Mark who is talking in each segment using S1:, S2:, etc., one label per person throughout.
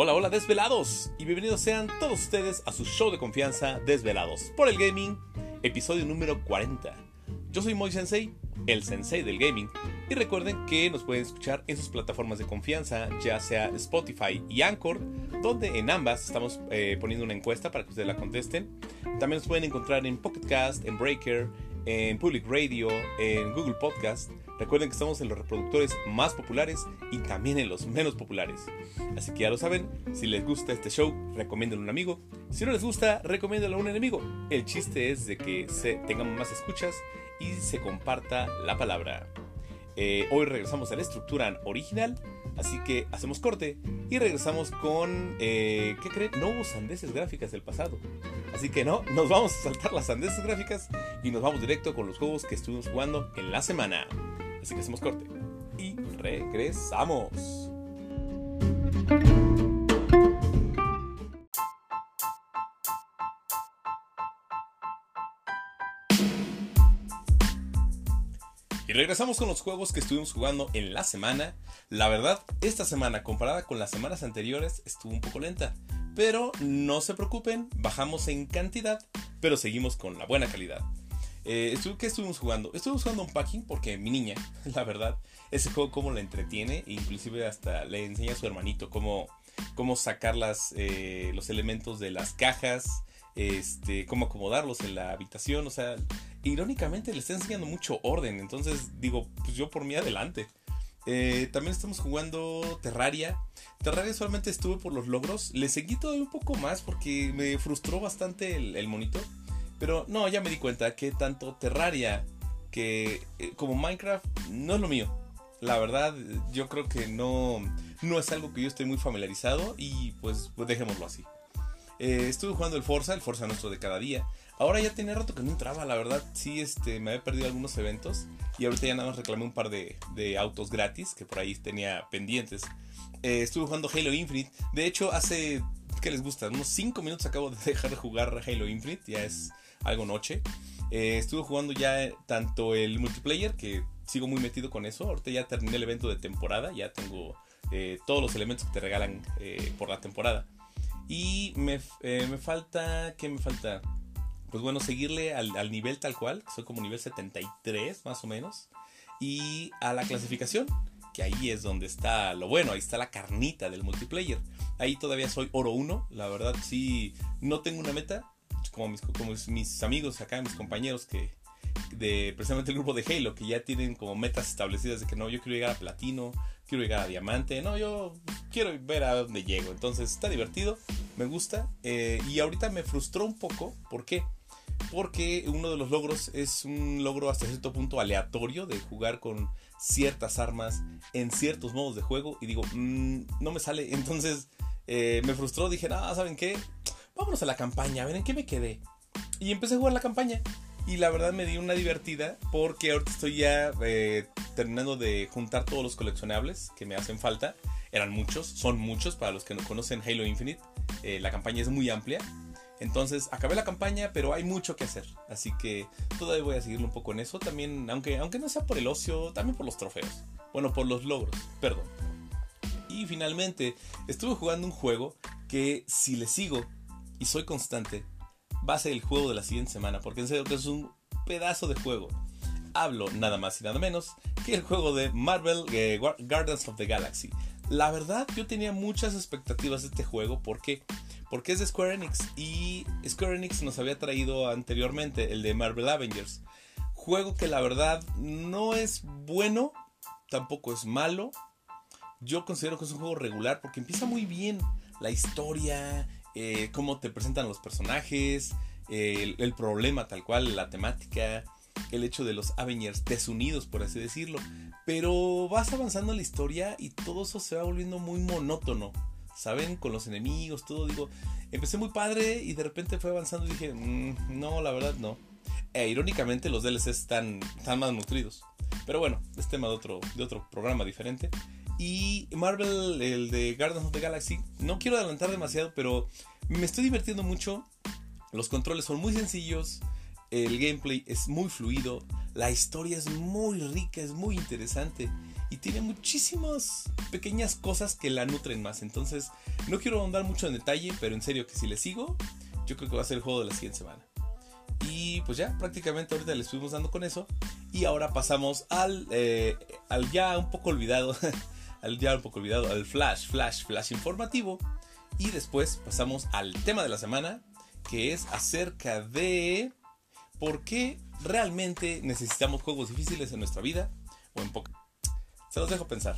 S1: Hola, hola desvelados y bienvenidos sean todos ustedes a su show de confianza Desvelados por el Gaming, episodio número 40. Yo soy Moy Sensei, el sensei del gaming, y recuerden que nos pueden escuchar en sus plataformas de confianza, ya sea Spotify y Anchor, donde en ambas estamos eh, poniendo una encuesta para que ustedes la contesten. También nos pueden encontrar en Pocket Cast, en Breaker, en Public Radio, en Google Podcast. Recuerden que estamos en los reproductores más populares y también en los menos populares. Así que ya lo saben, si les gusta este show, recomiéndenlo a un amigo. Si no les gusta, recomiéndenlo a un enemigo. El chiste es de que se, tengamos más escuchas y se comparta la palabra. Eh, hoy regresamos a la estructura original, así que hacemos corte y regresamos con, eh, ¿qué creen? No hubo sandeces gráficas del pasado. Así que no, nos vamos a saltar las sandeces gráficas y nos vamos directo con los juegos que estuvimos jugando en la semana. Así que hacemos corte y regresamos. Y regresamos con los juegos que estuvimos jugando en la semana. La verdad, esta semana comparada con las semanas anteriores estuvo un poco lenta. Pero no se preocupen, bajamos en cantidad, pero seguimos con la buena calidad. Eh, ¿Qué estuvimos jugando? Estuvimos jugando un packing porque mi niña, la verdad, ese juego cómo la entretiene, e inclusive hasta le enseña a su hermanito cómo, cómo sacar las, eh, los elementos de las cajas, este, cómo acomodarlos en la habitación, o sea, irónicamente le está enseñando mucho orden, entonces digo, pues yo por mí adelante. Eh, también estamos jugando Terraria. Terraria solamente estuve por los logros. Le seguí todavía un poco más porque me frustró bastante el, el monito. Pero no, ya me di cuenta que tanto Terraria que eh, como Minecraft no es lo mío. La verdad, yo creo que no, no es algo que yo esté muy familiarizado y pues, dejémoslo así. Eh, estuve jugando el Forza, el Forza nuestro de cada día. Ahora ya tenía rato que no entraba, la verdad. Sí, este, me había perdido algunos eventos. Y ahorita ya nada más reclamé un par de, de autos gratis que por ahí tenía pendientes. Eh, estuve jugando Halo Infinite. De hecho, hace. ¿Qué les gusta? Unos 5 minutos acabo de dejar de jugar Halo Infinite. Ya es algo noche. Eh, estuve jugando ya tanto el multiplayer, que sigo muy metido con eso. Ahorita ya terminé el evento de temporada. Ya tengo eh, todos los elementos que te regalan eh, por la temporada. Y me, eh, me falta. ¿Qué me falta? Pues bueno, seguirle al, al, nivel tal cual. Soy como nivel 73 más o menos. Y a la clasificación. Que ahí es donde está lo bueno. Ahí está la carnita del multiplayer. Ahí todavía soy oro 1. La verdad sí. No tengo una meta. Como mis, amigos acá, mis compañeros que, de precisamente el grupo de Halo que ya tienen como metas establecidas de que no, yo quiero llegar a platino, quiero llegar a diamante, no, yo quiero ver a dónde llego. Entonces está divertido, me gusta eh, y ahorita me frustró un poco, ¿por qué? Porque uno de los logros es un logro hasta cierto punto aleatorio de jugar con ciertas armas en ciertos modos de juego y digo, mmm, no me sale, entonces eh, me frustró, dije, no, ¿saben qué? Vámonos a la campaña, a ver en qué me quedé. Y empecé a jugar la campaña. Y la verdad me di una divertida porque ahorita estoy ya eh, terminando de juntar todos los coleccionables que me hacen falta. Eran muchos, son muchos para los que no conocen Halo Infinite. Eh, la campaña es muy amplia. Entonces acabé la campaña, pero hay mucho que hacer. Así que todavía voy a seguirle un poco en eso. También, aunque, aunque no sea por el ocio, también por los trofeos. Bueno, por los logros, perdón. Y finalmente, estuve jugando un juego que si le sigo y soy constante, va a ser el juego de la siguiente semana, porque en serio que es un pedazo de juego. Hablo nada más y nada menos que el juego de Marvel eh, Guardians of the Galaxy. La verdad, yo tenía muchas expectativas de este juego, ¿por qué? Porque es de Square Enix y Square Enix nos había traído anteriormente el de Marvel Avengers. Juego que la verdad no es bueno, tampoco es malo. Yo considero que es un juego regular porque empieza muy bien la historia, eh, cómo te presentan los personajes, el, problema tal cual, la temática, el hecho de los Avengers desunidos, por así decirlo. Pero vas avanzando la historia y todo eso se va volviendo muy monótono. ¿Saben? Con los enemigos, todo. Digo, empecé muy padre y de repente fue avanzando y dije, mmm, no, la verdad no. E irónicamente los DLCs están, están más nutridos. Pero bueno, es tema de otro, de otro programa diferente. Y Marvel, el de Guardians of the Galaxy, no quiero adelantar demasiado, pero me estoy divirtiendo mucho. Los controles son muy sencillos, el gameplay es muy fluido, la historia es muy rica, es muy interesante. y tiene muchísimas pequeñas cosas que la nutren más. Entonces, no quiero ahondar mucho en detalle, pero en serio que si le sigo, yo creo que va a ser el juego de la siguiente semana. Y pues ya, prácticamente ahorita le estuvimos dando con eso. Y ahora pasamos al, eh, al ya un poco olvidado, al ya un poco olvidado, al flash, flash, flash informativo. Y después pasamos al tema de la semana, que es acerca de por qué realmente necesitamos juegos difíciles en nuestra vida o en poca. Se los dejo pensar.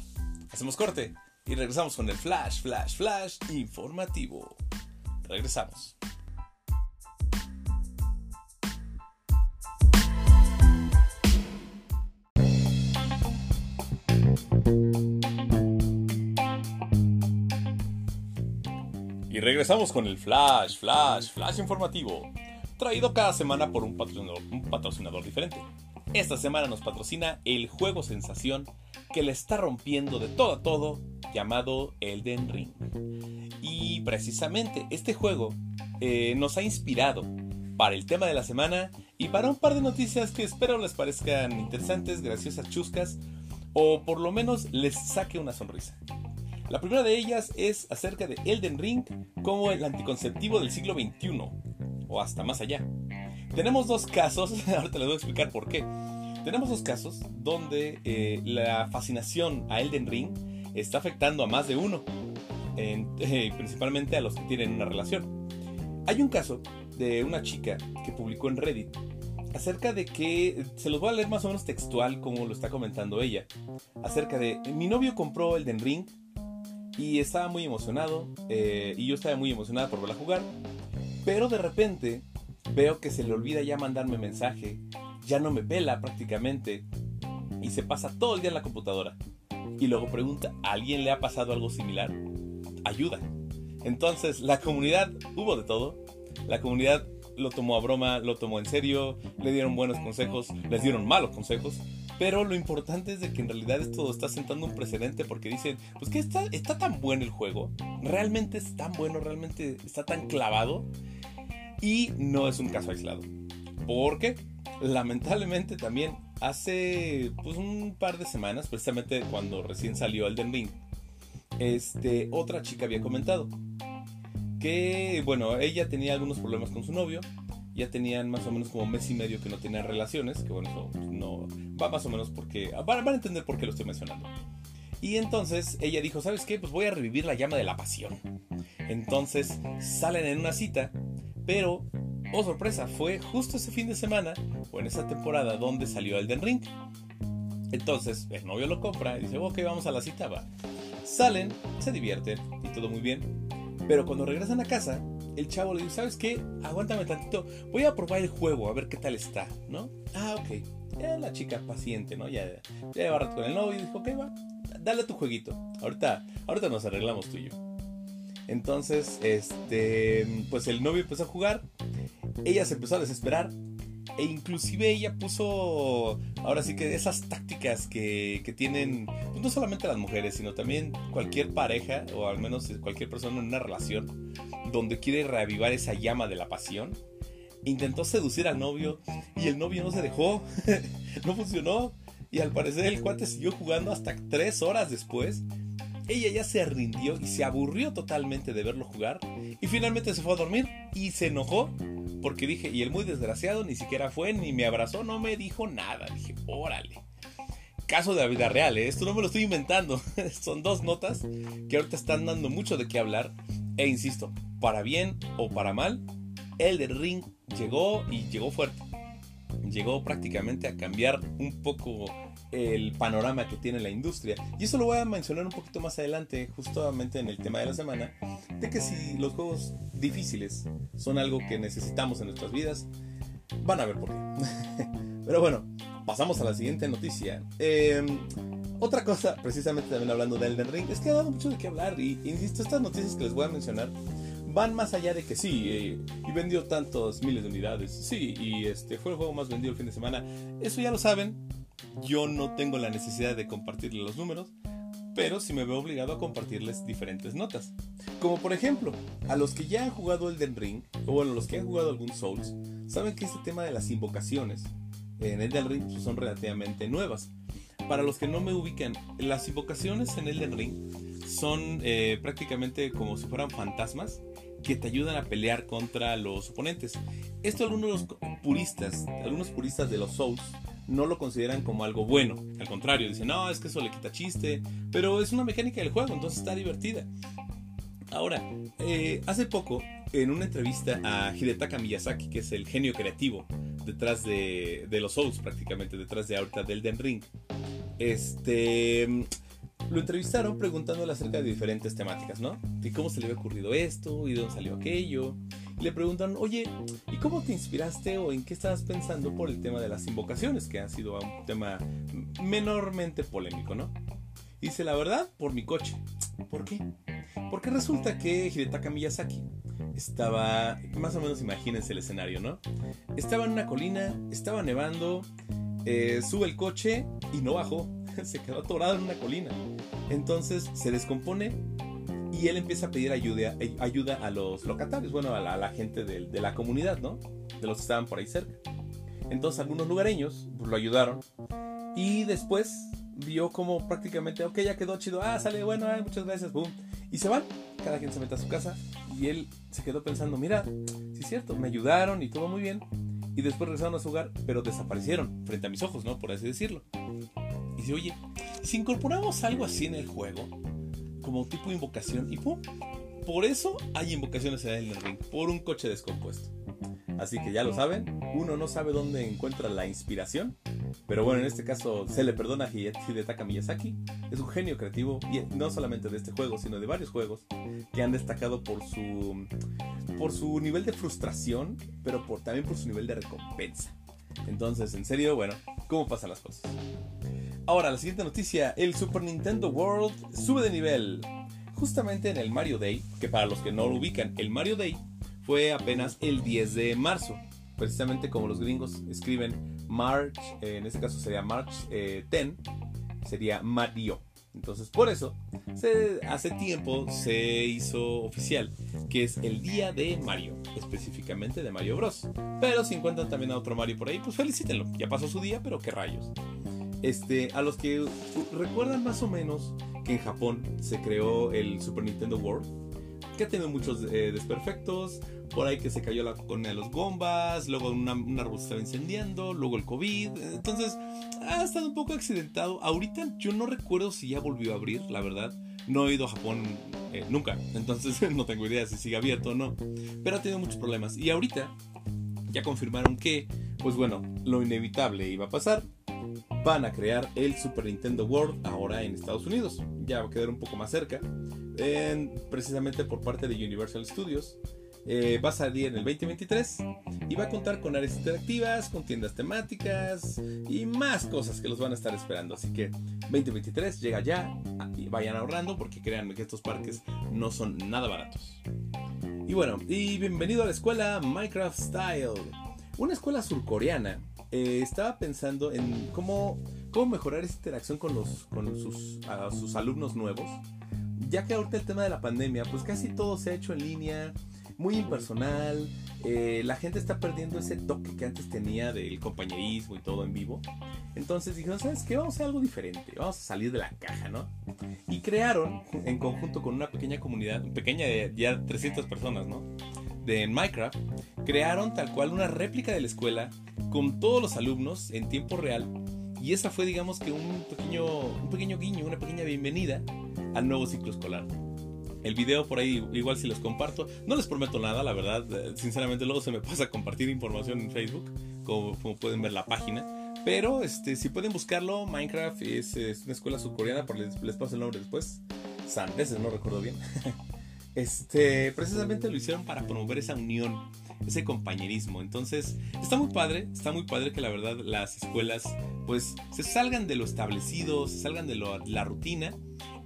S1: Hacemos corte y regresamos con el flash, flash, flash informativo. Regresamos. Regresamos con el flash, flash, flash informativo, traído cada semana por un patrocinador, un patrocinador diferente. Esta semana nos patrocina el juego sensación que le está rompiendo de todo a todo, llamado Elden Ring. Y precisamente este juego eh, nos ha inspirado para el tema de la semana y para un par de noticias que espero les parezcan interesantes, graciosas, chuscas o por lo menos les saque una sonrisa. La primera de ellas es acerca de Elden Ring como el anticonceptivo del siglo XXI, o hasta más allá. Tenemos dos casos, ahorita les voy a explicar por qué. Tenemos dos casos donde eh, la fascinación a Elden Ring está afectando a más de uno, eh, principalmente a los que tienen una relación. Hay un caso de una chica que publicó en Reddit acerca de que, se los voy a leer más o menos textual como lo está comentando ella, acerca de, mi novio compró Elden Ring y estaba muy emocionado eh, y yo estaba muy emocionada por verla jugar. Pero de repente veo que se le olvida ya mandarme mensaje, ya no me pela prácticamente y se pasa todo el día en la computadora. Y luego pregunta, ¿a alguien le ha pasado algo similar? Ayuda. Entonces la comunidad hubo de todo. La comunidad lo tomó a broma, lo tomó en serio, le dieron buenos consejos, les dieron malos consejos. Pero lo importante es de que en realidad esto está sentando un precedente porque dicen, pues que está, está tan bueno el juego, realmente es tan bueno, realmente está tan clavado y no es un caso aislado. Porque lamentablemente también hace pues un par de semanas, precisamente cuando recién salió Elden Ring, este, otra chica había comentado que, bueno, ella tenía algunos problemas con su novio, ya tenían más o menos como mes y medio que no tenían relaciones, que bueno, eso no va más o menos porque van, a entender por qué lo estoy mencionando. Y entonces ella dijo, ¿sabes qué? Pues voy a revivir la llama de la pasión. Entonces salen en una cita, pero, oh sorpresa, fue justo ese fin de semana o en esa temporada donde salió Elden Ring. Entonces el novio lo compra y dice, ok, vamos a la cita, va. Salen, se divierten y todo muy bien. Pero cuando regresan a casa, el chavo le dice, ¿sabes qué? Aguántame tantito, voy a probar el juego, a ver qué tal está, ¿no? Ah, ok. La chica paciente, ¿no? Ya, ya lleva rato con el novio y dale tu jueguito. Ahorita, ahorita nos arreglamos tú y yo. Entonces, este, pues el novio empezó a jugar, ella se empezó a desesperar e inclusive ella puso, ahora sí que esas tácticas que, que tienen, pues no solamente las mujeres, sino también cualquier pareja, o al menos cualquier persona en una relación, donde quiere reavivar esa llama de la pasión. Intentó seducir al novio y el novio no se dejó, no funcionó. Y al parecer el cuate siguió jugando hasta tres horas después. Ella ya se rindió y se aburrió totalmente de verlo jugar. Y finalmente se fue a dormir y se enojó porque dije, y el muy desgraciado ni siquiera fue, ni me abrazó, no me dijo nada. Dije, órale. Caso de la vida real, ¿eh? esto no me lo estoy inventando. Son dos notas que ahorita están dando mucho de qué hablar. E insisto, para bien o para mal, el de Ring llegó y llegó fuerte. Llegó prácticamente a cambiar un poco el panorama que tiene la industria. Y eso lo voy a mencionar un poquito más adelante, justamente en el tema de la semana, de que si los juegos difíciles son algo que necesitamos en nuestras vidas, van a ver por qué. Pero bueno, pasamos a la siguiente noticia. Em, otra cosa, precisamente también hablando de Elden Ring, es que ha dado mucho de qué hablar y insisto, estas noticias que les voy a mencionar van más allá de que sí, eh, y vendió tantos miles de unidades, sí, y este fue el juego más vendido el fin de semana. Eso ya lo saben, yo no tengo la necesidad de compartirles los números, pero sí me veo obligado a compartirles diferentes notas. Como por ejemplo, a los que ya han jugado Elden Ring, o bueno, los que han jugado algún Souls, saben que este tema de las invocaciones en Elden Ring son relativamente nuevas. para los que no me ubican, las invocaciones en Elden Ring son eh, prácticamente como si fueran fantasmas que te ayudan a pelear contra los oponentes. Esto algunos puristas, algunos puristas de los Souls no lo consideran como algo bueno. Al contrario, dicen, no, es que eso le quita chiste. Pero es una mecánica del juego, entonces está divertida. Ahora, eh, hace poco, en una entrevista a Hidetaka Miyazaki, que es el genio creativo detrás de, de los Souls, prácticamente, detrás de ahorita del Den Ring, este lo entrevistaron preguntándole acerca de diferentes temáticas, ¿no? De cómo se le había ocurrido esto y de dónde salió aquello. Y le preguntan, oye, ¿y cómo te inspiraste o en qué estabas pensando por el tema de las invocaciones, que ha sido un tema menormente polémico, ¿no? Dice, la verdad, por mi coche. ¿Por qué? Porque resulta que Hidetaka Miyazaki estaba, más o menos imagínense el escenario, ¿no? Estaba en una colina, estaba nevando, eh, sube el coche y no bajó se quedó atorado en una colina. Entonces se descompone y él empieza a pedir ayuda, ayuda a los locatarios, bueno, a la, gente de, la comunidad, ¿no? De los que estaban por ahí cerca. Entonces algunos lugareños lo ayudaron y después vio como prácticamente, ok, ya quedó chido, ah, sale, bueno, muchas gracias, boom. Y se van, cada quien se mete a su casa y él se quedó pensando, mira, sí es cierto, me ayudaron y todo muy bien. Y después regresaron a su hogar, pero desaparecieron frente a mis ojos, ¿no? Por así decirlo. Y dice, oye, si incorporamos algo así en el juego, como tipo invocación, y pum, por eso hay invocaciones en el ring, por un coche descompuesto. Así que ya lo saben, uno no sabe dónde encuentra la inspiración, pero bueno, en este caso se le perdona a Hidetaka Miyazaki. Es un genio creativo, y no solamente de este juego, sino de varios juegos que han destacado por su, por su nivel de frustración, pero por, también por su nivel de recompensa. Entonces, en serio, bueno, ¿cómo pasan las cosas? Ahora, la siguiente noticia, el Super Nintendo World sube de nivel. Justamente en el Mario Day, que para los que no lo ubican, el Mario Day fue apenas el 10 de marzo. Precisamente como los gringos escriben March, eh, en este caso sería March 10, eh, sería Mario. Entonces, por eso, hace tiempo se hizo oficial que es el día de Mario, específicamente de Mario Bros. Pero si encuentran también a otro Mario por ahí, pues felicítenlo. Ya pasó su día, pero qué rayos. Este, a los que recuerdan más o menos que en Japón se creó el Super Nintendo World, ha tenido muchos eh, desperfectos, por ahí que se cayó la cona de los bombas, luego una, un árbol se estaba incendiando, luego el COVID, entonces ha estado un poco accidentado. Ahorita yo no recuerdo si ya volvió a abrir, la verdad. No he ido a Japón eh, nunca, entonces no tengo idea si sigue abierto o no. Pero ha tenido muchos problemas. Y ahorita ya confirmaron que, pues bueno, lo inevitable iba a pasar van a crear el Super Nintendo World ahora en Estados Unidos. Ya va a quedar un poco más cerca, precisamente por parte de Universal Studios. Eh, va a salir en el 2023 y va a contar con áreas interactivas, con tiendas temáticas y más cosas que los van a estar esperando. Así que 2023 llega ya y vayan ahorrando porque créanme que estos parques no son nada baratos. Y bueno, y bienvenido a la escuela Minecraft Style, una escuela surcoreana eh, estaba pensando en cómo, cómo mejorar esa interacción con, los, con sus, sus alumnos nuevos, ya que ahorita el tema de la pandemia, pues casi todo se ha hecho en línea, muy impersonal, eh, la gente está perdiendo ese toque que antes tenía del compañerismo y todo en vivo. Entonces dijeron, ¿sabes qué? Vamos a hacer algo diferente, vamos a salir de la caja, ¿no? Y crearon, en conjunto con una pequeña comunidad, pequeña de ya 300 personas, ¿no? De Minecraft, crearon tal cual una réplica de la escuela con todos los alumnos en tiempo real. Y esa fue, digamos que un pequeño, un pequeño guiño, una pequeña bienvenida al nuevo ciclo escolar. El video por ahí igual si los comparto. No les prometo nada, la verdad. Sinceramente luego se me pasa compartir información en Facebook, como, pueden ver la página. Pero este, si pueden buscarlo, Minecraft es, una escuela surcoreana, por les, les paso el nombre después. Sandeses, no recuerdo bien. este, precisamente lo hicieron para promover esa unión ese compañerismo. Entonces, está muy padre, está muy padre que la verdad las escuelas pues se salgan de lo establecido, se salgan de la rutina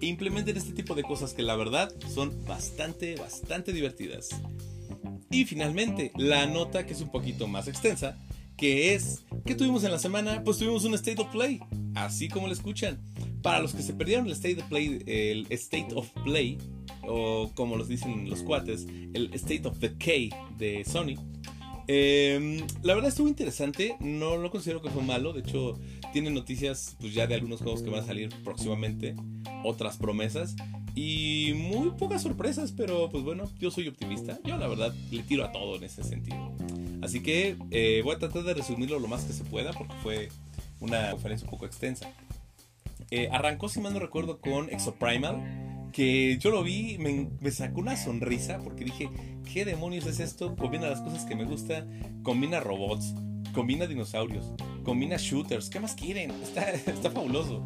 S1: implementen este tipo de cosas que la verdad son bastante, bastante divertidas. Y finalmente, la nota que es un poquito más extensa, que es, ¿qué tuvimos en la semana? Pues tuvimos un State of Play, así como lo escuchan. Para los que se perdieron el State of Play, el State of Play o como los dicen los cuates, el State of Decay de Sony. Em, la verdad estuvo interesante, no lo considero que fue malo, de hecho tiene noticias pues ya de algunos juegos que van a salir próximamente, otras promesas y muy pocas sorpresas, pero pues bueno, yo soy optimista. Yo la verdad le tiro a todo en ese sentido. Así que eh, voy a tratar de resumirlo lo más que se pueda porque fue una conferencia un poco extensa. Eh, arrancó, si mal no recuerdo, con Exoprimal, que yo lo vi, me, me, sacó una sonrisa porque dije, ¿qué demonios es esto? Combina las cosas que me gustan, combina robots, combina dinosaurios, combina shooters, ¿qué más quieren? Está, está fabuloso.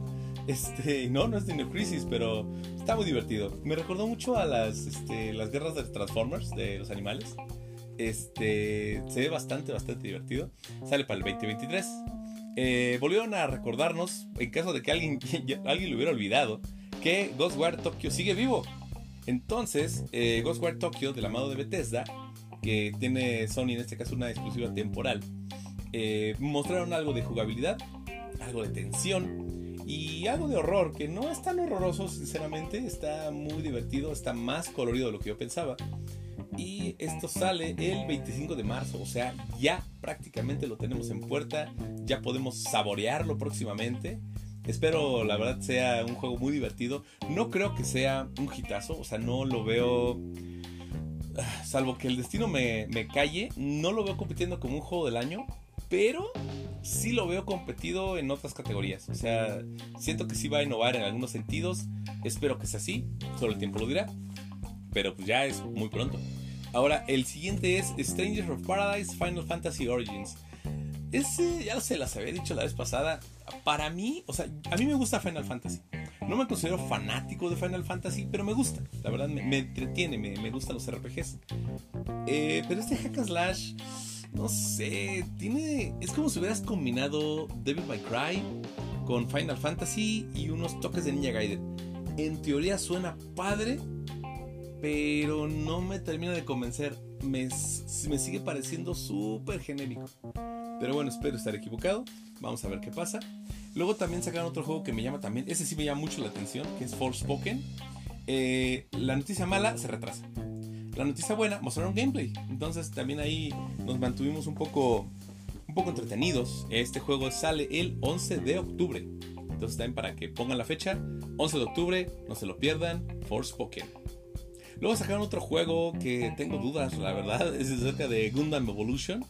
S1: Este, no, no es Dino Crisis, pero está muy divertido. Me recordó mucho a las, este, las guerras de Transformers, de los animales. Este, se ve bastante, bastante divertido. Sale para el 2023. Eh, volvieron a recordarnos, en caso de que alguien, alguien lo hubiera olvidado, que Ghostwire Tokyo sigue vivo. Entonces, eh, Ghostwire Tokyo, del amado de Bethesda, que tiene Sony en este caso una exclusiva temporal, eh, mostraron algo de jugabilidad, algo de tensión y algo de horror, que no es tan horroroso, sinceramente, está muy divertido, está más colorido de lo que yo pensaba. Y esto sale el 25 de marzo, o sea, ya prácticamente lo tenemos en puerta, ya podemos saborearlo próximamente. Espero, la verdad, sea un juego muy divertido. No creo que sea un hitazo, o sea, no lo veo. Ah, salvo que el destino me, me calle, no lo veo compitiendo como un juego del año, pero sí lo veo competido en otras categorías. O sea, siento que sí va a innovar en algunos sentidos. Espero que sea así, solo el tiempo lo dirá. Pero pues ya es muy pronto. Ahora, el siguiente es Strangers of Paradise Final Fantasy Origins. Ese, ya se las había dicho la vez pasada. Para mí, o sea, a mí me gusta Final Fantasy. No me considero fanático de Final Fantasy, pero me gusta. La verdad, me, entretiene, me, me, gustan los RPGs. Eh, pero este Hack and Slash no sé, tiene. Es como si hubieras combinado Devil May Cry con Final Fantasy y unos toques de Ninja Gaiden. En teoría suena padre, pero no me termina de convencer. Me, me sigue pareciendo súper genérico. Pero bueno, espero estar equivocado. Vamos a ver qué pasa. Luego también sacaron otro juego que me llama también. Ese sí me llama mucho la atención, que es Forspoken. Eh, la noticia mala se retrasa. La noticia buena, mostraron gameplay. Entonces también ahí nos mantuvimos un poco, un poco entretenidos. Este juego sale el 11 de octubre. Entonces también para que pongan la fecha, 11 de octubre, no se lo pierdan, Forspoken. Luego sacaron otro juego que tengo dudas, la verdad, es acerca de Gundam Evolution.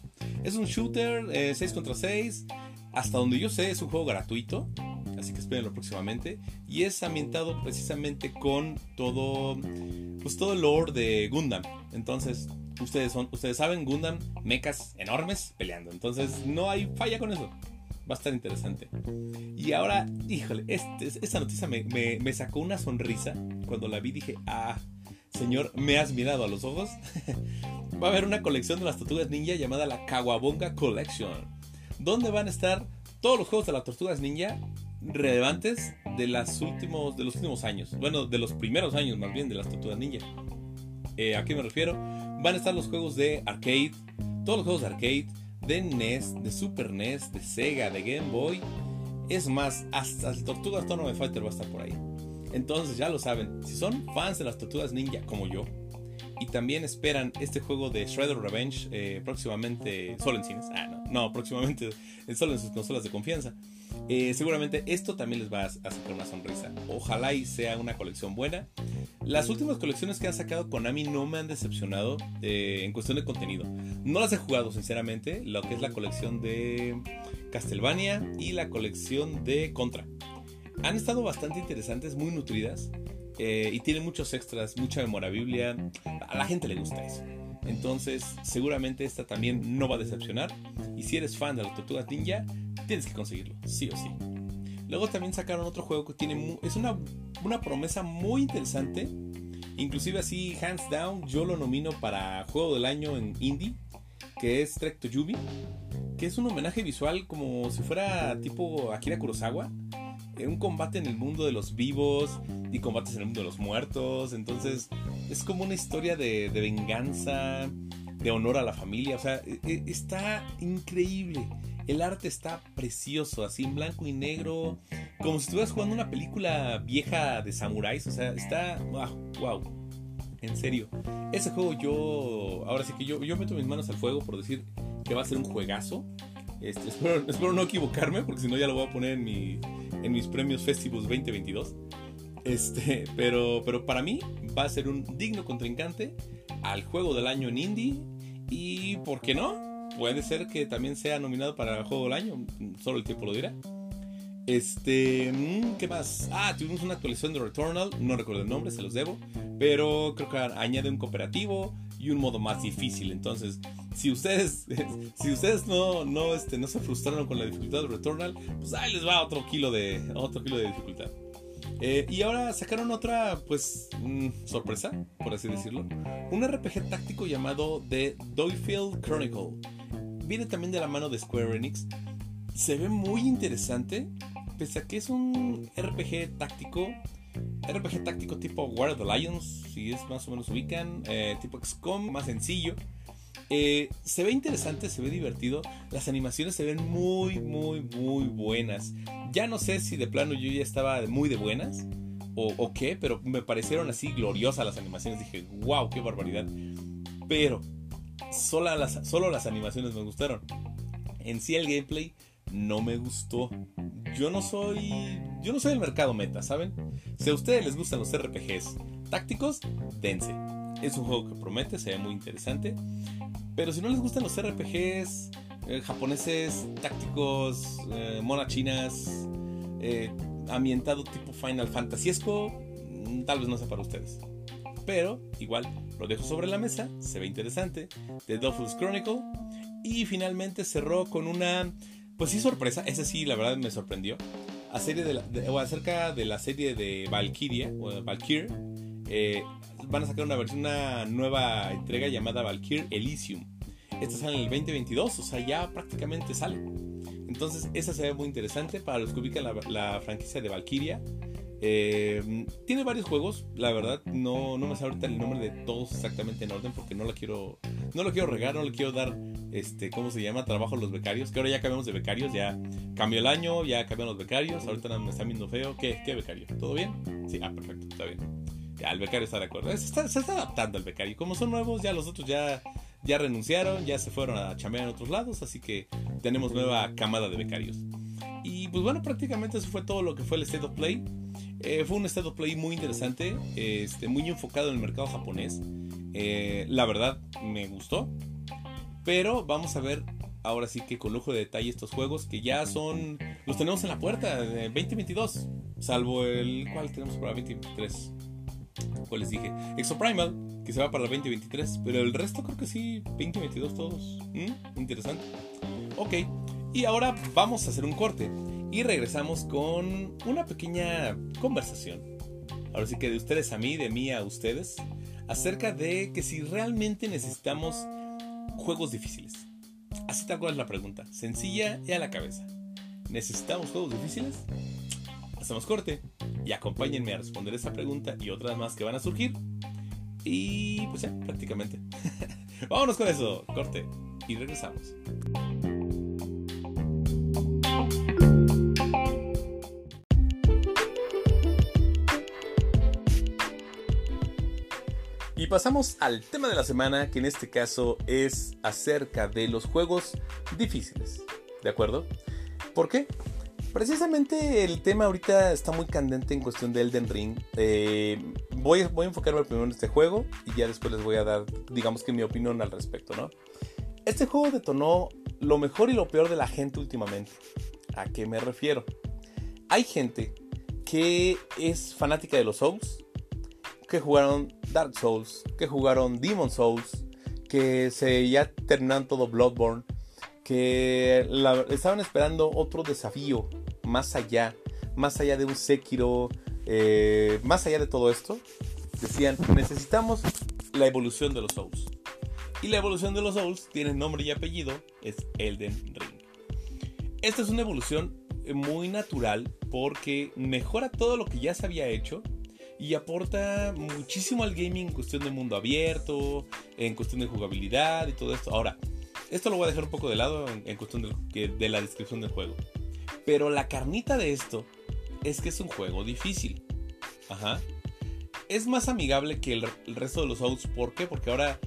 S1: Es un shooter 6 eh, contra 6. Hasta donde yo sé es un juego gratuito así que espérenlo próximamente. Y es ambientado precisamente con todo, pues todo el lore de Gundam. Entonces, ustedes, son, ustedes saben, Gundam, mechas enormes peleando. Entonces, no hay falla con eso. Va a estar interesante. Y ahora, híjole, este, esta noticia me, me, sacó una sonrisa. Cuando la vi dije, ah, señor, me has mirado a los ojos. Va a haber una colección de las tortugas ninja llamada la Kawabonga Collection. Donde van a estar todos los juegos de las tortugas ninja relevantes de, las últimos, de los últimos años. Bueno, de los primeros años más bien de las Tortugas Ninja. Eh, ¿A qué me refiero? Van a estar los juegos de arcade, todos los juegos de arcade, de NES, de Super NES, de Sega, de Game Boy. Es más, hasta el Tortugas Tournament Fighter va a estar por ahí. Entonces ya lo saben, si son fans de las Tortugas Ninja como yo, y también esperan este juego de Shredder Revenge eh, próximamente solo en cines. Ah, no, no, próximamente solo en sus consolas de confianza. Eh, seguramente esto también les va a sacar una sonrisa. Ojalá y sea una colección buena. Las últimas colecciones que han sacado Konami no me han decepcionado eh, en cuestión de contenido. No las he jugado, sinceramente. Lo que es la colección de Castlevania y la colección de Contra. Han estado bastante interesantes, muy nutridas. Eh, y tienen muchos extras, mucha memorabilia. A la gente le gusta eso. Entonces, seguramente esta también no va a decepcionar. Y si eres fan de la Tortuga Ninja, tienes que conseguirlo, sí o sí. Luego también sacaron otro juego que tiene es una, una promesa muy interesante. Inclusive así, hands down, yo lo nomino para Juego del Año en Indie, que es Trek Yubi, que es un homenaje visual como si fuera tipo Akira Kurosawa. Un combate en el mundo de los vivos y combates en el mundo de los muertos. Entonces es como una historia de, venganza, de honor a la familia. O sea, e, e, está increíble. El arte está precioso, así en blanco y negro, como si estuvieras jugando una película vieja de samuráis. O sea, está. ¡Wow! wow. En serio. Ese juego yo. Ahora sí que yo, yo meto mis manos al fuego por decir que va a ser un juegazo. Este, espero, no equivocarme, porque si no ya lo voy a poner en, mi, en mis premios Festivus 2022. Este, pero, pero para mí va a ser un digno contrincante al juego del año en indie. Y, ¿por qué no? Puede ser que también sea nominado para el juego del año. Solo el tiempo lo dirá. Este, mm, ¿qué más? Ah, tuvimos una actualización de Returnal, no recuerdo el nombre, se los debo, pero creo que añade un cooperativo y un modo más difícil. Entonces, si ustedes, si ustedes no, no, este, no se frustraron con la dificultad de Returnal, pues ahí les va otro kilo de, otro kilo de dificultad. Eh, y ahora sacaron otra, pues, mm, sorpresa, por así decirlo. Un RPG táctico llamado The Doyfield Chronicle. Viene también de la mano de Square Enix. Se ve muy interesante pese a que es un RPG táctico, RPG táctico tipo War of the Lions, si es más o menos ubican, eh, tipo XCOM, más sencillo. Eh, se ve interesante, se ve divertido. Las animaciones se ven muy, muy, muy buenas. Ya no sé si de plano yo ya estaba muy de buenas o, qué, pero me parecieron así gloriosas las animaciones. Dije, wow, qué barbaridad. Pero solo las, solo las animaciones me gustaron. En sí el gameplay no me gustó yo no soy. Yo no soy el mercado meta, ¿saben? Si a ustedes les gustan los RPGs tácticos, dense. Es un juego que promete, se ve muy interesante. Pero si no les gustan los RPGs eh, japoneses, tácticos, eh, monachinas, eh, ambientado tipo Final Fantasyesco, mm, tal vez no sea para ustedes. Pero igual lo dejo sobre la mesa, se ve interesante. The Dofus Chronicle. Y finalmente cerró con una pues sí, sorpresa. Ese sí, la verdad me sorprendió. A serie de o acerca de la serie de Valkyria, o Valkyr, eh, van a sacar una versión, una nueva entrega llamada Valkyr Elysium. Esta sale en el 2022, o sea, ya prácticamente sale. Entonces, esa se ve muy interesante para los que ubican la, franquicia de Valkyria. Eh, tiene varios juegos, la verdad, no, no me sé ahorita el nombre de todos exactamente en orden porque no lo quiero, no lo quiero regar, no le quiero dar, este, ¿cómo se llama? Trabajo a los becarios, que ahora ya cambiamos de becarios, ya cambió el año, ya cambiaron los becarios, ahorita me están viendo feo, ¿qué, qué becario? ¿Todo bien? Sí, ah, perfecto, está bien. Ya, el becario está de acuerdo, se está, se está adaptando el becario, como son nuevos, ya los otros ya, ya renunciaron, ya se fueron a chamear en otros lados, así que tenemos nueva camada de becarios. Y pues bueno, prácticamente eso fue todo lo que fue el State of Play. Eh, fue un State of Play muy interesante, este, muy enfocado en el mercado japonés. Eh, la verdad, me gustó. Pero vamos a ver ahora sí que con lujo de detalle estos juegos que ya son. Los tenemos en la puerta de 2022. Salvo el. ¿Cuál tenemos para 2023? ¿Cuál les dije? Exoprimal, que se va para el 2023. Pero el resto creo que sí, 2022 todos. ¿Mm? Interesante. Ok. Y ahora vamos a hacer un corte y regresamos con una pequeña conversación. Ahora sí que de ustedes a mí, de mí a ustedes, acerca de que si realmente necesitamos juegos difíciles. Así tal cual es la pregunta, sencilla y a la cabeza. ¿Necesitamos juegos difíciles? Hacemos corte y acompáñenme a responder esa pregunta y otras más que van a surgir. Y pues ya, prácticamente. Vámonos con eso, corte y regresamos. pasamos al tema de la semana, que en este caso es acerca de los juegos difíciles. ¿De acuerdo? ¿Por qué? Precisamente el tema ahorita está muy candente en cuestión de Elden Ring. Eh, voy, voy a enfocarme primero en este juego y ya después les voy a dar, digamos que mi opinión al respecto, ¿no? Este juego detonó lo mejor y lo peor de la gente últimamente. ¿A qué me refiero? Hay gente que es fanática de los Souls, que jugaron Dark Souls, que jugaron Demon Souls, que se ya terminaron todo Bloodborne, que estaban esperando otro desafío más allá, más allá de un Sekiro, eh, más allá de todo esto. Decían, necesitamos la evolución de los Souls. Y la evolución de los Souls tiene nombre y apellido, es Elden Ring. Esta es una evolución muy natural porque mejora todo lo que ya se había hecho y aporta muchísimo al gaming en cuestión de mundo abierto, en cuestión de jugabilidad y todo esto. Ahora, esto lo voy a dejar un poco de lado en, cuestión de, de, la descripción del juego. Pero la carnita de esto es que es un juego difícil. Ajá. Es más amigable que el, resto de los Souls. ¿Por qué? Porque ahora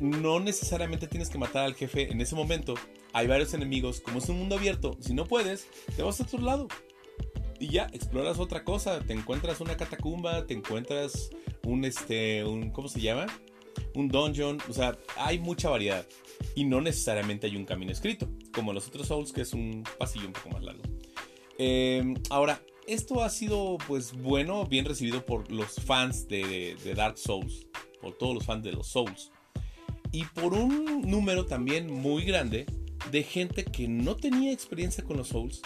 S1: no necesariamente tienes que matar al jefe en ese momento hay varios enemigos, como es un mundo abierto, si no puedes, te vas a otro lado. Y ya, exploras otra cosa, te encuentras una catacumba, te encuentras un, este, un, ¿cómo se llama? Un dungeon, o sea, hay mucha variedad. Y no necesariamente hay un camino escrito, como los otros Souls, que es un pasillo un poco más largo. Em, ahora, esto ha sido pues bueno, bien recibido por los fans de, Dark Souls, por todos los fans de los Souls. Y por un número también muy grande de gente que no tenía experiencia con los Souls,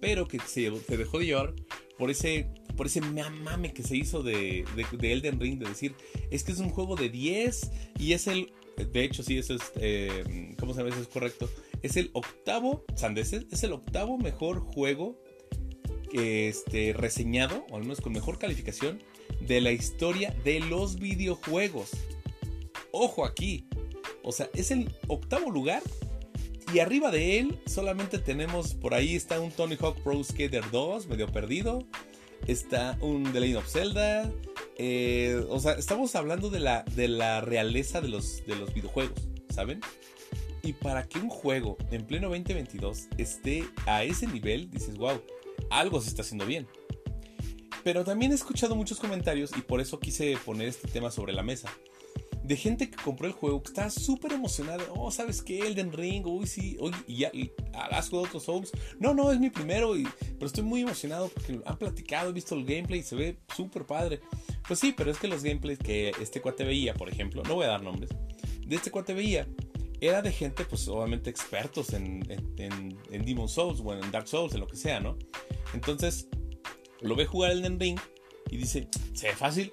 S1: pero que se, dejó de llevar por ese, por ese mame que se hizo de, de, Elden Ring, de decir, es que es un juego de 10 y es el, de hecho sí, eso es, eh, ¿cómo se llama? es correcto, es el octavo, Sandeses, es el octavo mejor juego este, reseñado, o al menos con mejor calificación, de la historia de los videojuegos. Ojo aquí. O sea, es el octavo lugar. Y arriba de él solamente tenemos, por ahí está un Tony Hawk Pro Skater 2, medio perdido. Está un The Legend of Zelda. Eh, o sea, estamos hablando de la, de la realeza de los, de los videojuegos, ¿saben? Y para que un juego en pleno 2022 esté a ese nivel, dices, wow, algo se está haciendo bien. Pero también he escuchado muchos comentarios y por eso quise poner este tema sobre la mesa. De gente que compró el juego, que está súper emocionada. Oh, ¿sabes qué? Elden Ring, uy, sí, uy, y ya, ¿has jugado otros Souls? No, no, es mi primero, y, pero estoy muy emocionado porque han platicado, he visto el gameplay y se ve súper padre. Pues sí, pero es que los gameplays que este cuate veía, por ejemplo, no voy a dar nombres, de este cuate veía, era de gente, pues obviamente expertos en, en, en, Demon Souls o en Dark Souls, en lo que sea, ¿no? Entonces, lo ve jugar el Ring y dice, se ve fácil.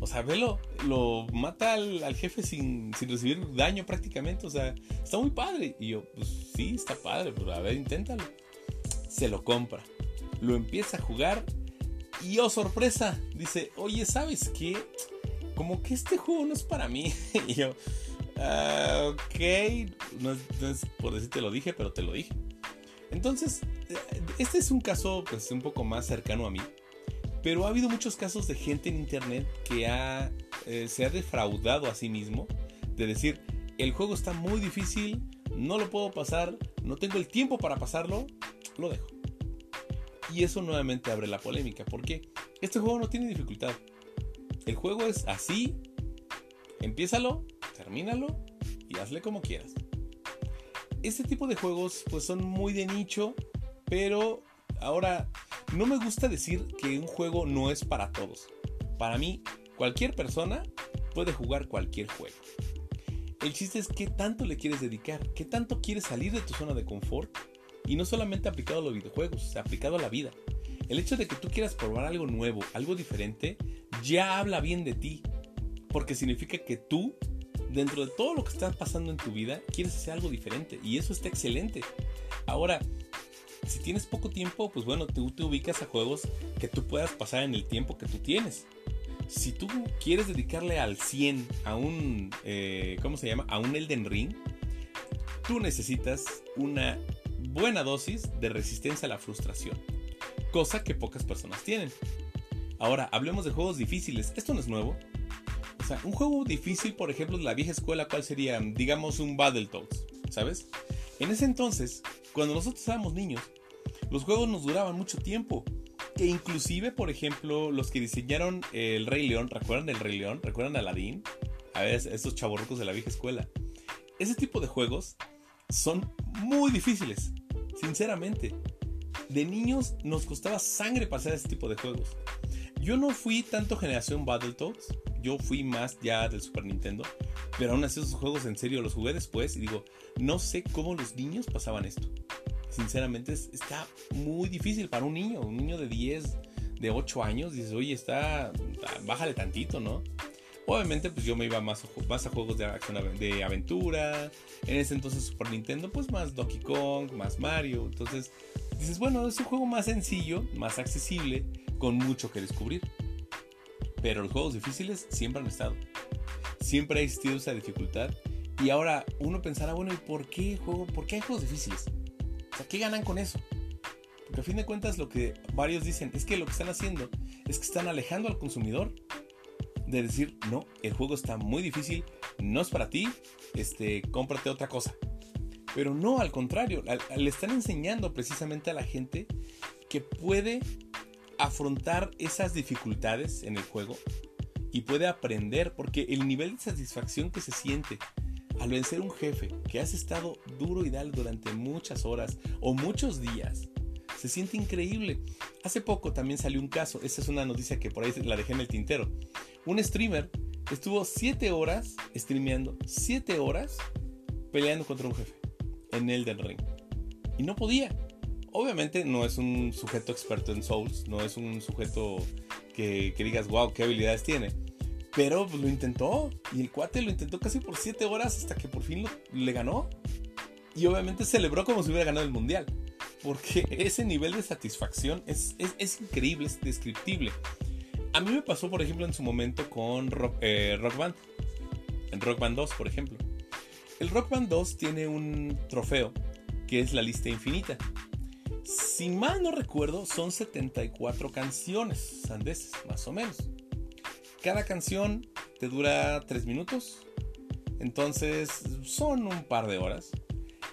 S1: O sea, velo, lo mata al, jefe sin, sin, recibir daño prácticamente. O sea, está muy padre. Y yo, pues sí, está padre, pero a ver, inténtalo. Se lo compra. Lo empieza a jugar. Y oh, sorpresa, dice, oye, ¿sabes qué? Como que este juego no es para mí. y yo, Ah, ok, no es, por decir te lo dije, pero te lo dije. Entonces, eh, este es un caso pues, un poco más cercano a mí. Pero ha habido muchos casos de gente en internet que ha, eh, se ha defraudado a sí mismo de decir, el juego está muy difícil, no lo puedo pasar, no tengo el tiempo para pasarlo, lo dejo. Y eso nuevamente abre la polémica. ¿Por qué? Este juego no tiene dificultad. El juego es así, empiézalo, termínalo y hazle como quieras. Este tipo de juegos pues son muy de nicho, pero ahora no me gusta decir que un juego no es para todos. Para mí, cualquier persona puede jugar cualquier juego. El chiste es qué tanto le quieres dedicar, qué tanto quieres salir de tu zona de confort y no solamente aplicado a los videojuegos, aplicado a la vida. El hecho de que tú quieras probar algo nuevo, algo diferente, ya habla bien de ti, porque significa que tú dentro de todo lo que está pasando en tu vida, quieres hacer algo diferente y eso está excelente. Ahora, si tienes poco tiempo, pues bueno, tú te ubicas a juegos que tú puedas pasar en el tiempo que tú tienes. Si tú quieres dedicarle al 100 a un, eh, ¿cómo se llama? A un Elden Ring, tú necesitas una buena dosis de resistencia a la frustración, cosa que pocas personas tienen. Ahora, hablemos de juegos difíciles. Esto no es nuevo. O sea, un juego difícil, por ejemplo, de la vieja escuela, ¿cuál sería? Digamos un Battletoads, ¿sabes? En ese entonces, cuando nosotros éramos niños, los juegos nos duraban mucho tiempo. E inclusive, por ejemplo, los que diseñaron el Rey León, ¿recuerdan el Rey León? ¿Recuerdan Aladdin? A ver, esos chavorrucos de la vieja escuela. Ese tipo de juegos son muy difíciles, sinceramente. De niños nos costaba sangre pasar ese tipo de juegos. Yo no fui tanto generación Battletoads, yo fui más ya del Super Nintendo, pero aún así esos juegos en serio los jugué después y digo, no sé cómo los niños pasaban esto. Sinceramente está muy difícil para un niño, un niño de 10, de 8 años, dices, oye, está, bájale tantito, ¿no? Obviamente, pues yo me iba más, más a juegos de, de aventura. En ese entonces Super Nintendo, pues más Donkey Kong, más Mario. Entonces, dices, bueno, es un juego más sencillo, más accesible, con mucho que descubrir. Pero los juegos difíciles siempre han estado. Siempre ha existido esa dificultad. Y ahora uno pensará, bueno, ¿y por qué, juego, por qué hay juegos difíciles? O sea, ¿qué ganan con eso? Porque a fin de cuentas lo que varios dicen es que lo que están haciendo es que están alejando al consumidor de decir, no, el juego está muy difícil, no es para ti, este, cómprate otra cosa. Pero no, al contrario, le están enseñando precisamente a la gente que puede afrontar esas dificultades en el juego y puede aprender, porque el nivel de satisfacción que se siente al vencer un jefe que has estado duro y dal durante muchas horas o muchos días, se siente increíble. Hace poco también salió un caso, esta es una noticia que por ahí la dejé en el tintero. Un streamer estuvo 7 horas streameando, 7 horas peleando contra un jefe en Elden Ring. Y no podía. Obviamente no es un sujeto experto en Souls, no es un sujeto que, digas, wow, qué habilidades tiene. Pero pues, lo intentó y el cuate lo intentó casi por 7 horas hasta que por fin le ganó. Y obviamente celebró como si hubiera ganado el mundial. Porque ese nivel de satisfacción es, es, increíble, es descriptible. A mí me pasó, por ejemplo, en su momento con Rock, eh, Rock Band. En Rock Band 2, por ejemplo. El Rock Band 2 tiene un trofeo que es la lista infinita. Si mal no recuerdo, son 74 canciones sandeses, más o menos. Cada canción te dura 3 minutos. Entonces son un par de horas.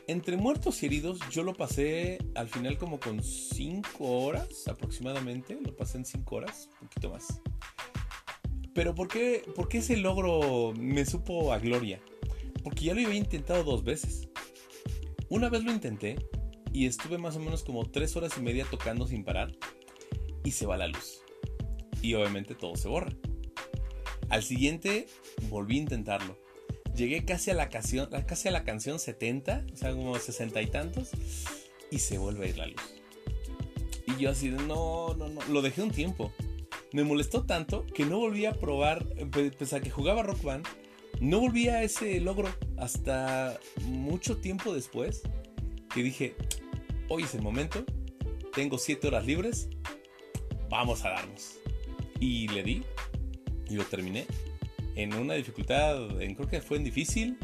S1: Entre muertos y heridos, yo lo pasé al final como con 5 horas aproximadamente. Lo pasé en 5 horas, un poquito más. Pero ¿por qué, ¿por qué ese logro me supo a gloria? Porque ya lo había intentado dos veces. Una vez lo intenté y estuve más o menos como tres horas y media tocando sin parar y se va la luz. Y obviamente todo se borra. Al siguiente volví a intentarlo. Llegué casi a la canción, casi a la canción 70, o sea, como 60 y tantos, y se vuelve a ir la luz. Y yo así no, no, no, lo dejé un tiempo. Me molestó tanto que no volví a probar, pese a que jugaba Rock Band, no volví a ese logro hasta mucho tiempo después que dije, hoy es el momento, tengo 7 horas libres, vamos a darnos. Y le di y lo terminé en una dificultad, en, creo que fue en difícil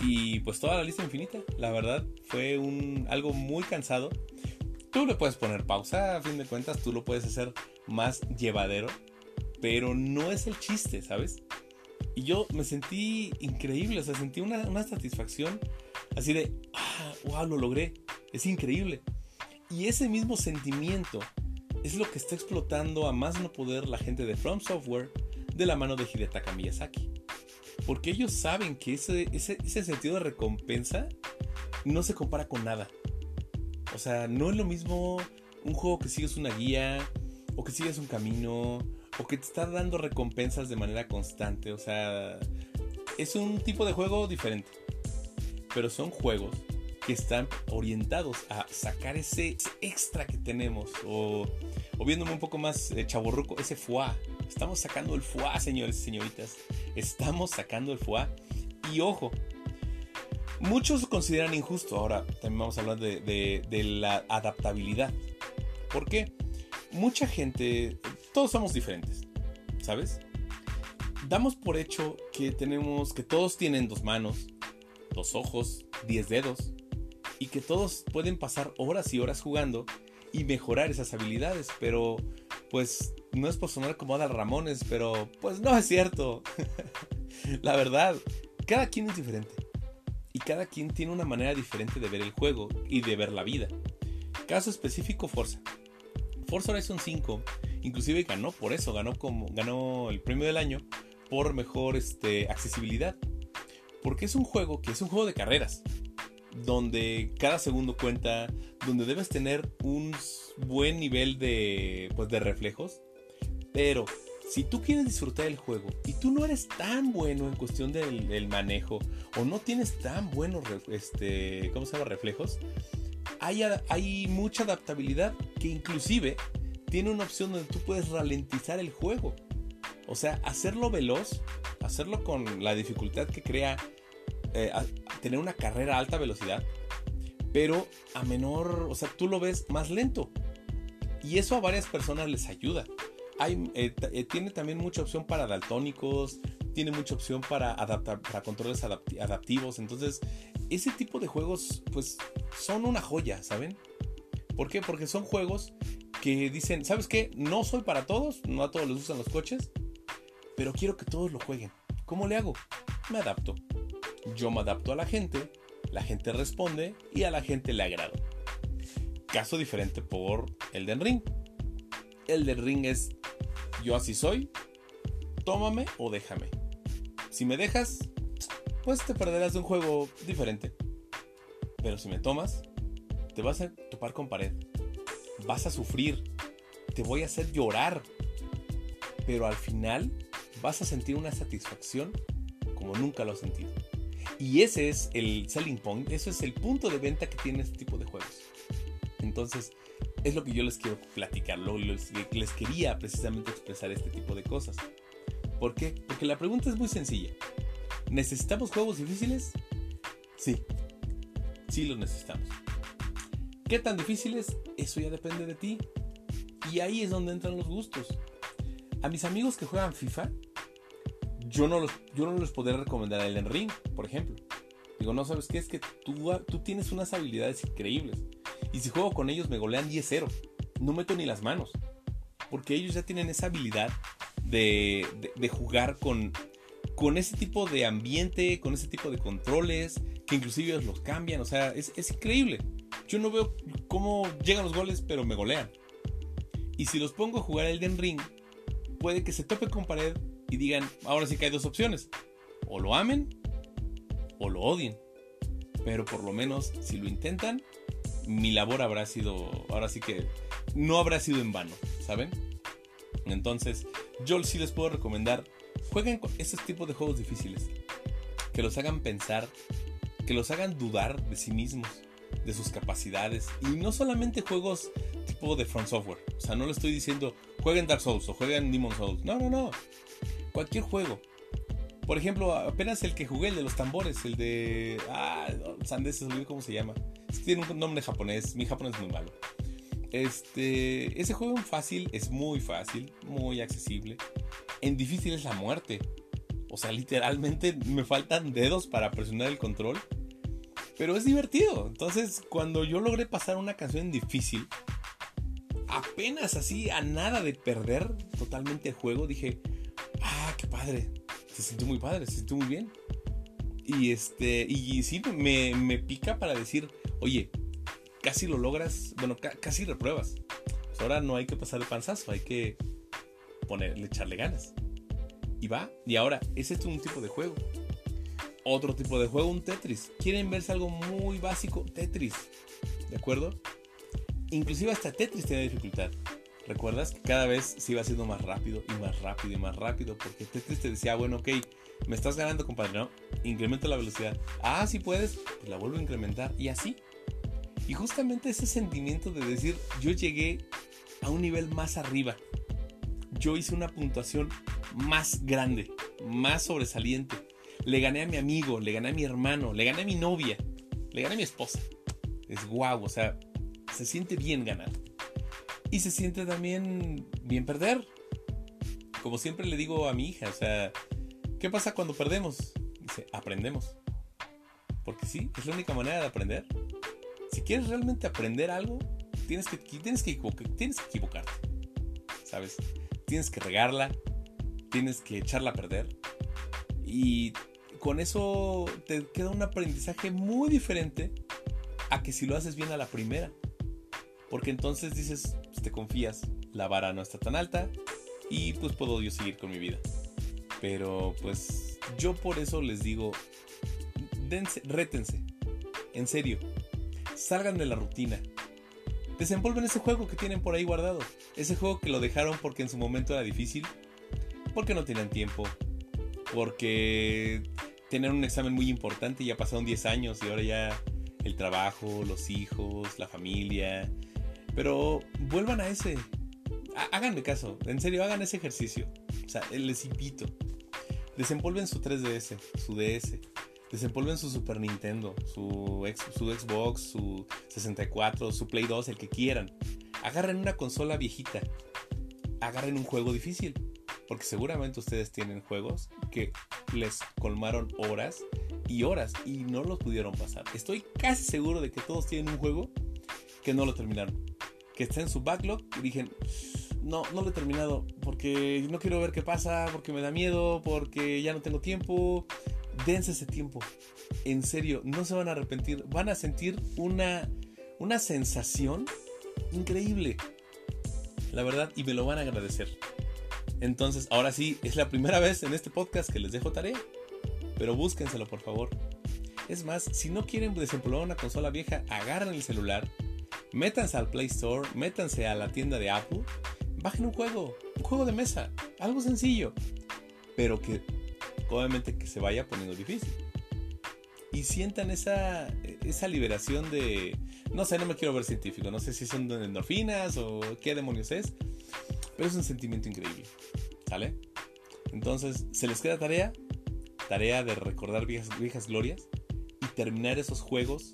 S1: y pues toda la lista infinita. La verdad fue un, algo muy cansado. Tú le puedes poner pausa, a fin de cuentas, tú lo puedes hacer más llevadero, pero no es el chiste, ¿sabes? Y yo me sentí increíble, o sea, sentí una, satisfacción así de, ah, wow, lo logré, es increíble. Y ese mismo sentimiento es lo que está explotando a más no poder la gente de From Software de la mano de Hidetaka Miyazaki. Porque ellos saben que ese, ese, ese sentido de recompensa no se compara con nada. O sea, no es lo mismo un juego que sigues una guía o que sigues un camino o que te está dando recompensas de manera constante. O sea, es un tipo de juego diferente. Pero son juegos que están orientados a sacar ese, extra que tenemos. O, viéndome un poco más eh, chaborruco, ese foie. Estamos sacando el foie, señores y señoritas. Estamos sacando el foie. Y ojo, muchos consideran injusto. Ahora también vamos a hablar de, de la adaptabilidad. ¿Por qué? Mucha gente todos somos diferentes, ¿sabes? Damos por hecho que tenemos, que todos tienen dos manos, dos ojos, diez dedos, y que todos pueden pasar horas y horas jugando y mejorar esas habilidades, pero pues no es por sonar como Adal Ramones, pero pues no es cierto. La verdad, cada quien es diferente. Y cada quien tiene una manera diferente de ver el juego y de ver la vida. Caso específico, Forza. Forza Horizon 5 Inclusive ganó por eso, ganó, como, ganó el premio del año por mejor este, accesibilidad. Porque es un juego que es un juego de carreras. Donde cada segundo cuenta, donde debes tener un buen nivel de, pues, de reflejos. Pero si tú quieres disfrutar el juego y tú no eres tan bueno en cuestión del, manejo o no tienes tan buenos este, ¿cómo se llama? reflejos, hay, hay mucha adaptabilidad que inclusive tiene una opción donde tú puedes ralentizar el juego. O sea, hacerlo veloz, hacerlo con la dificultad que crea eh, tener una carrera a alta velocidad, pero a menor, o sea, tú lo ves más lento. Y eso a varias personas les ayuda. Hay, eh, eh, tiene también mucha opción para daltónicos, tiene mucha opción para, adaptar, para controles adaptivos. Entonces, ese tipo de juegos, pues, son una joya, ¿saben? ¿Por qué? Porque son juegos que dicen, ¿sabes qué? No soy para todos, no a todos les gustan los coches, pero quiero que todos lo jueguen. ¿Cómo le hago? Me adapto. Yo me adapto a la gente la gente responde y a la gente le agrada. Caso diferente por Elden Ring. Elden Ring es yo así soy, tómame o déjame. Si me dejas, pues te perderás de un juego diferente. Pero si me tomas, te vas a topar con pared. Vas a sufrir. Te voy a hacer llorar. Pero al final vas a sentir una satisfacción como nunca lo has sentido. Y ese es el selling point, eso es el punto de venta que tiene este tipo de juegos. Entonces, es lo que yo les quiero platicar, lo, les, les quería precisamente expresar este tipo de cosas. ¿Por qué? Porque la pregunta es muy sencilla. ¿Necesitamos juegos difíciles? Sí, sí los necesitamos. ¿Qué tan difíciles? Eso ya depende de ti. Y ahí es donde entran los gustos. A mis amigos que juegan FIFA, yo no, los, yo no les podría recomendar el en Ring, por ejemplo. Digo, no, ¿sabes qué? Es que tú, tú tienes unas habilidades increíbles. Y si juego con ellos me golean 10-0. No meto ni las manos. Porque ellos ya tienen esa habilidad de, de, jugar con, con ese tipo de ambiente, con ese tipo de controles, que inclusive ellos los cambian. O sea, es, es increíble. Yo no veo cómo llegan los goles, pero me golean. Y si los pongo a jugar el Den Ring, puede que se tope con pared y digan, ahora sí que hay dos opciones. O lo amen o lo odien. Pero por lo menos, si lo intentan, mi labor habrá sido, ahora sí que no habrá sido en vano, ¿saben? Entonces, yo sí les puedo recomendar, jueguen con estos tipos de juegos difíciles. Que los hagan pensar, que los hagan dudar de sí mismos, de sus capacidades. Y no solamente juegos tipo de Front Software. O sea, no le estoy diciendo, jueguen Dark Souls o jueguen Demon Souls. No, no, no. Cualquier juego. Por ejemplo, apenas el que jugué, el de los tambores, el de... Ah, Sandes, cómo se llama. Tiene un nombre japonés, mi japonés es muy malo. Este, ese juego fácil, es muy fácil, muy accesible. En difícil es la muerte. O sea, literalmente me faltan dedos para presionar el control. Pero es divertido. Entonces, cuando yo logré pasar una canción difícil, apenas así a nada de perder totalmente el juego, dije, ah, qué padre. Se sintió muy padre, se sintió muy bien. Y este, y sí, me, me pica para decir, oye, casi lo logras, bueno, casi repruebas. Pues ahora no hay que pasar el panzazo, hay que ponerle, echarle ganas. Y va, y ahora, ese es un tipo de juego. Otro tipo de juego, un Tetris. ¿Quieren verse algo muy básico? Tetris. ¿De acuerdo? Inclusive hasta Tetris tiene dificultad. ¿Recuerdas que cada vez se iba haciendo más rápido y más rápido y más rápido? Porque Tetris te decía, bueno, ok, me estás ganando, compadre, ¿no? Incrementa la velocidad. Ah, si puedes, pues la vuelvo a incrementar. Y así. Y justamente ese sentimiento de decir, yo llegué a un nivel más arriba. Yo hice una puntuación más grande, más sobresaliente. Le gané a mi amigo, le gané a mi hermano, le gané a mi novia, le gané a mi esposa. Es guau, o sea, se siente bien ganar. Y se siente también bien perder. Como siempre le digo a mi hija, ¿qué pasa cuando perdemos? Dice, aprendemos. Porque sí, es la única manera de aprender. Si quieres realmente aprender algo, tienes que, tienes que, tienes que equivocarte. ¿Sabes? Tienes que regarla, tienes que echarla a perder. Y con eso te queda un aprendizaje muy diferente a que si lo haces bien a la primera. Porque entonces dices, pues, te confías, la vara no está tan alta y pues puedo yo seguir con mi vida. Pero pues yo por eso les digo, dense, rétense, en serio, salgan de la rutina. Desenvuelven ese juego que tienen por ahí guardado. Ese juego que lo dejaron porque en su momento era difícil. Porque no tenían tiempo. Porque tenían un examen muy importante y ya pasaron 10 años y ahora ya el trabajo, los hijos, la familia. Pero vuelvan a ese. Háganme caso. En serio, hagan ese ejercicio. O sea, les invito. Desenvuelven su 3DS, su DS desempolven su Super Nintendo, su, su Xbox, su 64, su Play 2, el que quieran. Agarren una consola viejita. Agarren un juego difícil. Porque seguramente ustedes tienen juegos que les colmaron horas y horas y no los pudieron pasar. Estoy casi seguro de que todos tienen un juego que no lo terminaron. Que está en su backlog y dije, no, no lo he terminado porque no quiero ver qué pasa, porque me da miedo, porque ya no tengo tiempo, dense ese tiempo. En serio, no se van a arrepentir. Van a sentir una, una sensación increíble. La verdad, y me lo van a agradecer. Entonces, ahora sí, es la primera vez en este podcast que les dejo tarea. Pero búsquenselo, por favor. Es más, si no quieren desempolvar una consola vieja, agarren el celular, métanse al Play Store, métanse a la tienda de Apple, bajen un juego, un juego de mesa, algo sencillo, pero que obviamente que se vaya poniendo difícil. Y sientan esa, esa liberación de, no sé, no me quiero ver científico, no sé si son endorfinas o qué demonios es, pero es un sentimiento increíble, ¿sale? Entonces, ¿se les queda tarea? Tarea de recordar viejas, viejas glorias y terminar esos juegos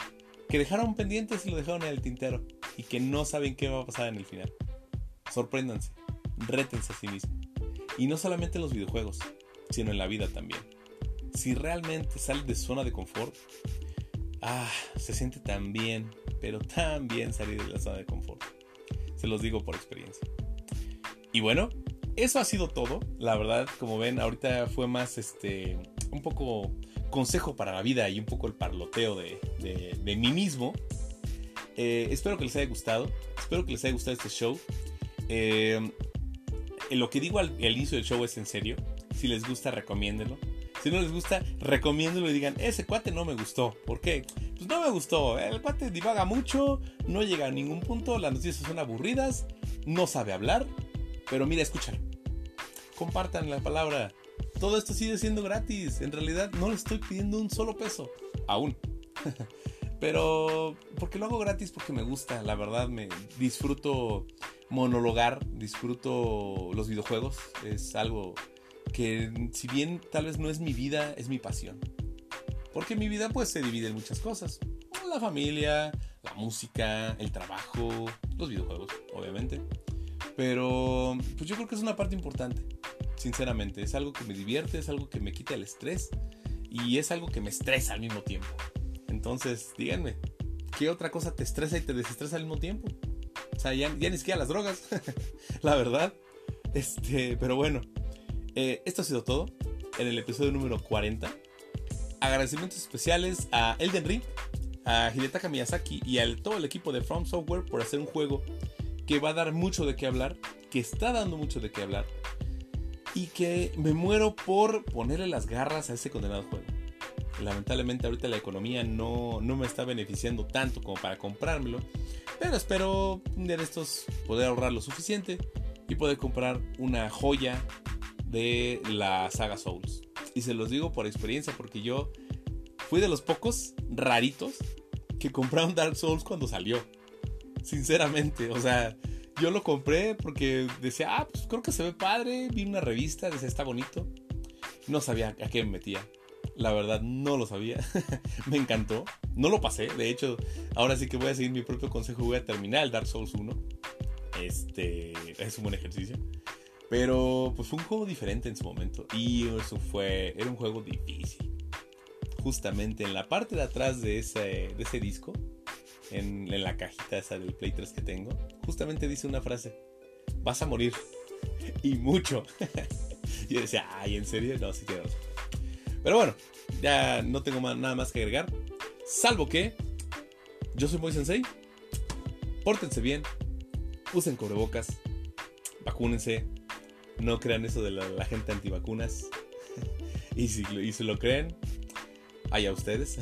S1: que dejaron pendientes y lo dejaron en el tintero y que no saben qué va a pasar en el final. Sorpréndanse, rétense a sí mismos. Y no solamente en los videojuegos, sino en la vida también. Si realmente sales de zona de confort, ah, se siente tan bien, pero tan bien salir de la zona de confort. Se los digo por experiencia. Y bueno, eso ha sido todo. La verdad, como ven, ahorita fue más este un poco consejo para la vida y un poco el parloteo de, de, mí mismo. Eh, espero que les haya gustado. Espero que les haya gustado este show. Eh, lo que digo al, inicio del show es en serio. Si les gusta, recomiéndenlo. Si no les gusta, recomiéndenlo y digan, ese cuate no me gustó. ¿Por qué? Pues no me gustó. El cuate divaga mucho, no llega a ningún punto, las noticias son aburridas, no sabe hablar. Pero mira, escúchalo. Compartan la palabra. Todo esto sigue siendo gratis. En realidad no le estoy pidiendo un solo peso. Aún. Pero porque lo hago gratis porque me gusta, la verdad me disfruto monologar, disfruto los videojuegos, es algo que si bien tal vez no es mi vida, es mi pasión. Porque mi vida pues se divide en muchas cosas. La familia, la música, el trabajo, los videojuegos, obviamente. Pero pues yo creo que es una parte importante, sinceramente. Es algo que me divierte, es algo que me quita el estrés y es algo que me estresa al mismo tiempo. Entonces, díganme, ¿qué otra cosa te estresa y te desestresa al mismo tiempo? O sea, ya, ni siquiera las drogas, la verdad. Este, pero bueno, eh, esto ha sido todo en el episodio número 40. Agradecimientos especiales a Elden Ring, a Hidetaka Miyazaki y a todo el equipo de From Software por hacer un juego que va a dar mucho de qué hablar, que está dando mucho de qué hablar y que me muero por ponerle las garras a ese condenado juego. Lamentablemente ahorita la economía no, me está beneficiando tanto como para comprármelo. Pero espero de estos poder ahorrar lo suficiente y poder comprar una joya de la saga Souls. Y se los digo por experiencia porque yo fui de los pocos raritos que compraron Dark Souls cuando salió. Sinceramente, o sea, yo lo compré porque decía, ah, pues creo que se ve padre. Vi una revista, decía, está bonito. No sabía a qué me metía. La verdad, no lo sabía. me encantó. No lo pasé. De hecho, ahora sí que voy a seguir mi propio consejo. Voy a terminar el Dark Souls 1. Este es un buen ejercicio. Pero pues fue un juego diferente en su momento. Y eso fue. Era un juego difícil. Justamente en la parte de atrás de ese, de ese disco. En, la cajita esa del Play 3 que tengo. Justamente dice una frase. Vas a morir. y mucho. yo decía, ay, ¿en serio? No, sí tiene pero bueno, ya no tengo nada más que agregar. Salvo que yo soy muy sensei. Pórtense bien. Usen cubrebocas. Vacúnense. No crean eso de la, gente antivacunas. y, si, y si lo creen, allá ustedes.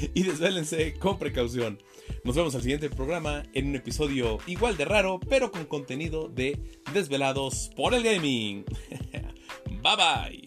S1: y desvélense con precaución. Nos vemos al siguiente programa en un episodio igual de raro, pero con contenido de Desvelados por el Gaming. bye bye.